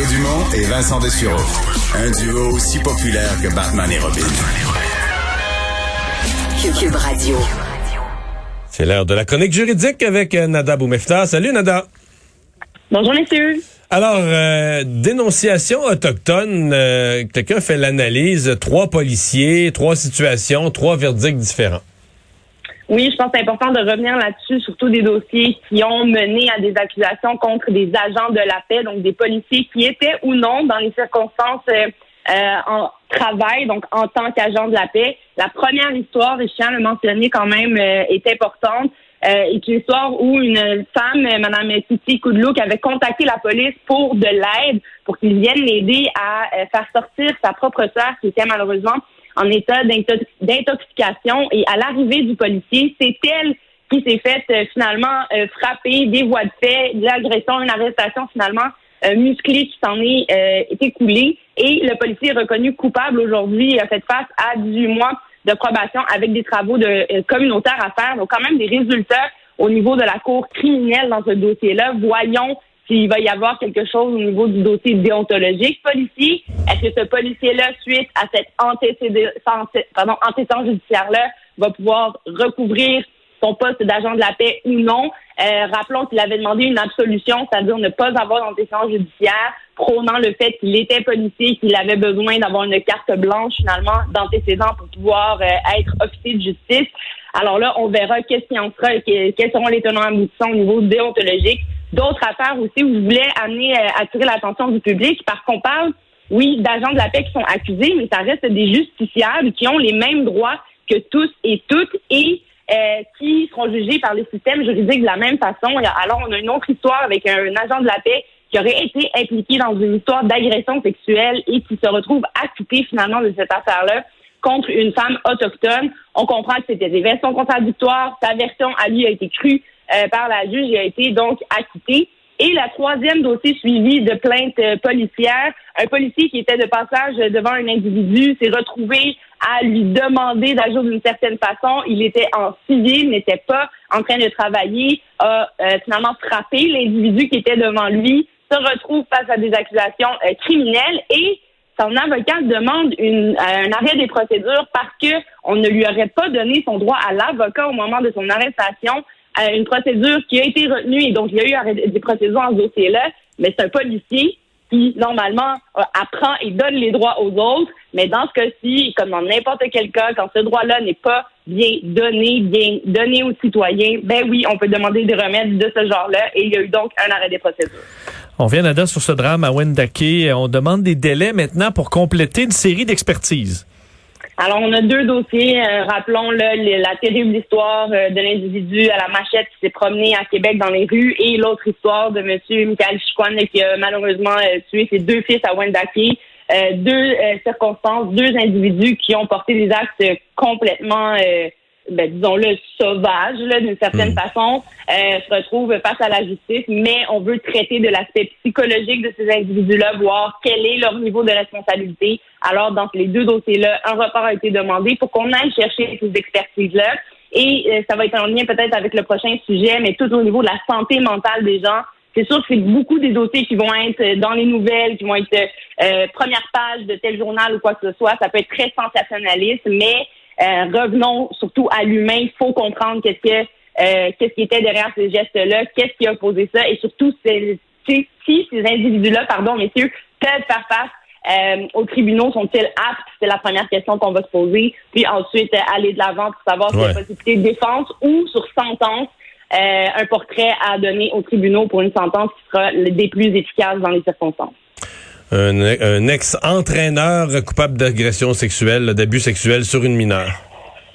Mario Dumont et Vincent Dessureau. Un duo aussi populaire que Batman et Robin. Cube Radio. C'est l'heure de la chronique juridique avec euh, Nada Boumefta. Salut Nada. Bonjour messieurs. Alors, euh, dénonciation autochtone, euh, quelqu'un fait l'analyse, trois policiers, trois situations, trois verdicts différents. Oui, je pense que c'est important de revenir là-dessus, surtout des dossiers qui ont mené à des accusations contre des agents de la paix, donc des policiers qui étaient ou non dans les circonstances euh, euh, en travail, donc en tant qu'agent de la paix. La première histoire, et je tiens à le mentionner quand même, euh, est importante. est une histoire où une femme, Mme Titi Koudlouk, avait contacté la police pour de l'aide, pour qu'ils viennent l'aider à faire sortir sa propre sœur qui était malheureusement en état d'intoxication et à l'arrivée du policier, c'est elle qui s'est faite euh, finalement euh, frapper des voies de fait, de l'agression, une arrestation finalement euh, musclée qui s'en est écoulée et le policier est reconnu coupable aujourd'hui et a fait face à 18 mois de probation avec des travaux de communautaires à faire. Donc quand même des résultats au niveau de la cour criminelle dans ce dossier-là. Voyons s'il va y avoir quelque chose au niveau du dossier déontologique policier. Est-ce que ce policier-là, suite à cet antécédent judiciaire-là, va pouvoir recouvrir son poste d'agent de la paix ou non? Euh, rappelons qu'il avait demandé une absolution, c'est-à-dire ne pas avoir d'antécédent judiciaire, prônant le fait qu'il était policier, qu'il avait besoin d'avoir une carte blanche finalement d'antécédent pour pouvoir euh, être officier de justice. Alors là, on verra qu'est-ce qui en sera, quels seront les tenants aboutissants au niveau déontologique d'autres affaires aussi où je voulais amener, euh, attirer l'attention du public parce qu'on parle, oui, d'agents de la paix qui sont accusés, mais ça reste des justiciables qui ont les mêmes droits que tous et toutes et euh, qui seront jugés par les systèmes juridiques de la même façon. Alors, on a une autre histoire avec un, agent de la paix qui aurait été impliqué dans une histoire d'agression sexuelle et qui se retrouve acquitté finalement de cette affaire-là contre une femme autochtone. On comprend que c'était des versions contradictoires. Sa version à lui a été crue euh, par la juge et a été donc acquitté. Et la troisième dossier suivi de plainte euh, policière, un policier qui était de passage devant un individu s'est retrouvé à lui demander d'agir d'une certaine façon. Il était en civil, n'était pas en train de travailler, a euh, finalement frappé l'individu qui était devant lui, se retrouve face à des accusations criminelles et son avocat demande une, un arrêt des procédures parce que on ne lui aurait pas donné son droit à l'avocat au moment de son arrestation une procédure qui a été retenue et donc il y a eu des procédures en ce dossier-là, mais c'est un policier qui, normalement, apprend et donne les droits aux autres. Mais dans ce cas-ci, comme dans n'importe quel cas, quand ce droit-là n'est pas bien donné, bien donné aux citoyens, ben oui, on peut demander des remèdes de ce genre-là et il y a eu donc un arrêt des procédures. On vient, Nada, sur ce drame à Wendake. On demande des délais maintenant pour compléter une série d'expertises. Alors, on a deux dossiers. Euh, rappelons le, la terrible histoire euh, de l'individu à la machette qui s'est promené à Québec dans les rues et l'autre histoire de M. Michael Chicoine qui a malheureusement euh, tué ses deux fils à Wendake. deux circonstances, deux individus qui ont porté des actes complètement ben, disons-le, sauvage, d'une certaine hmm. façon, euh, se retrouvent face à la justice, mais on veut traiter de l'aspect psychologique de ces individus-là, voir quel est leur niveau de responsabilité. Alors, dans les deux dossiers-là, un report a été demandé pour qu'on aille chercher ces expertises-là. Et euh, ça va être en lien peut-être avec le prochain sujet, mais tout au niveau de la santé mentale des gens. C'est sûr que c'est beaucoup des dossiers qui vont être dans les nouvelles, qui vont être euh, première page de tel journal ou quoi que ce soit. Ça peut être très sensationnaliste, mais euh, revenons surtout à l'humain. Il faut comprendre qu'est-ce que euh, qu'est-ce qui était derrière ces gestes-là, qu'est-ce qui a posé ça, et surtout si ces individus-là, pardon, messieurs, peuvent faire face euh, aux tribunaux, sont-ils aptes? C'est la première question qu'on va se poser. Puis ensuite, aller de l'avant pour savoir y a possibilité de défense ou sur sentence, un portrait à donner aux tribunaux pour une sentence qui sera des plus efficaces dans les circonstances un, ex-entraîneur coupable d'agression sexuelle, d'abus sexuel sur une mineure.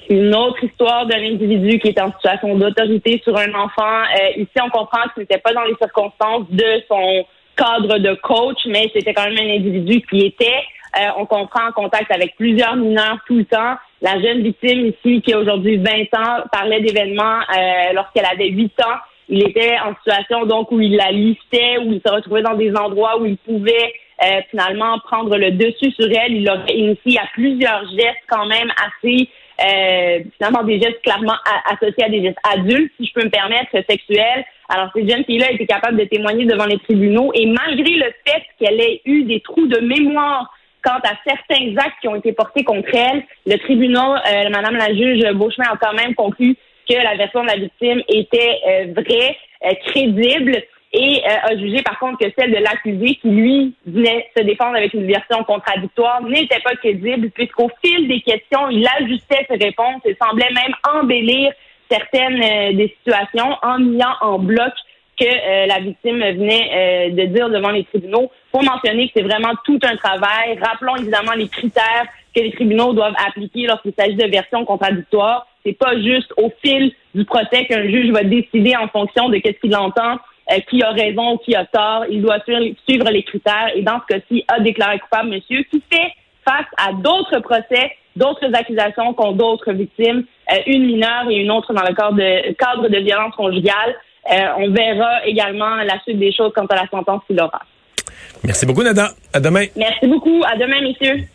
Une autre histoire d'un individu qui est en situation d'autorité sur un enfant. Euh, ici, on comprend que ce n'était pas dans les circonstances de son cadre de coach, mais c'était quand même un individu qui était, euh, on comprend, en contact avec plusieurs mineurs tout le temps. La jeune victime ici, qui a aujourd'hui 20 ans, parlait d'événements euh, lorsqu'elle avait 8 ans. Il était en situation donc où il la listait, où il se retrouvait dans des endroits où il pouvait euh, finalement prendre le dessus sur elle. Il aurait initié à plusieurs gestes quand même assez euh, finalement des gestes clairement associés à des gestes adultes, si je peux me permettre, sexuels, Alors, cette jeune fille-là a été capable de témoigner devant les tribunaux et malgré le fait qu'elle ait eu des trous de mémoire quant à certains actes qui ont été portés contre elle, le tribunal, euh, Madame la juge Beauchemin a quand même conclu que la version de la victime était euh, vraie, euh, crédible et euh, a jugé par contre que celle de l'accusé qui lui venait se défendre avec une version contradictoire n'était pas crédible puisqu'au fil des questions, il ajustait ses réponses et semblait même embellir certaines des situations en niant en bloc que la victime venait de dire devant les tribunaux. Pour mentionner que c'est vraiment tout un travail. Rappelons évidemment les critères que les tribunaux doivent appliquer lorsqu'il s'agit de versions contradictoires. C'est pas juste au fil du procès qu'un juge va décider en fonction de qu'est-ce qu'il entend, euh, qui a raison ou qui a tort. Il doit suivre les critères et dans ce cas-ci, a déclaré coupable monsieur qui fait face à d'autres procès, d'autres accusations contre d'autres victimes, euh, une mineure et une autre dans le cadre de, cadre de violence conjugale. Euh, on verra également la suite des choses quant à la sentence qu'il aura. Merci beaucoup, Nada. À demain. Merci beaucoup. À demain, messieurs.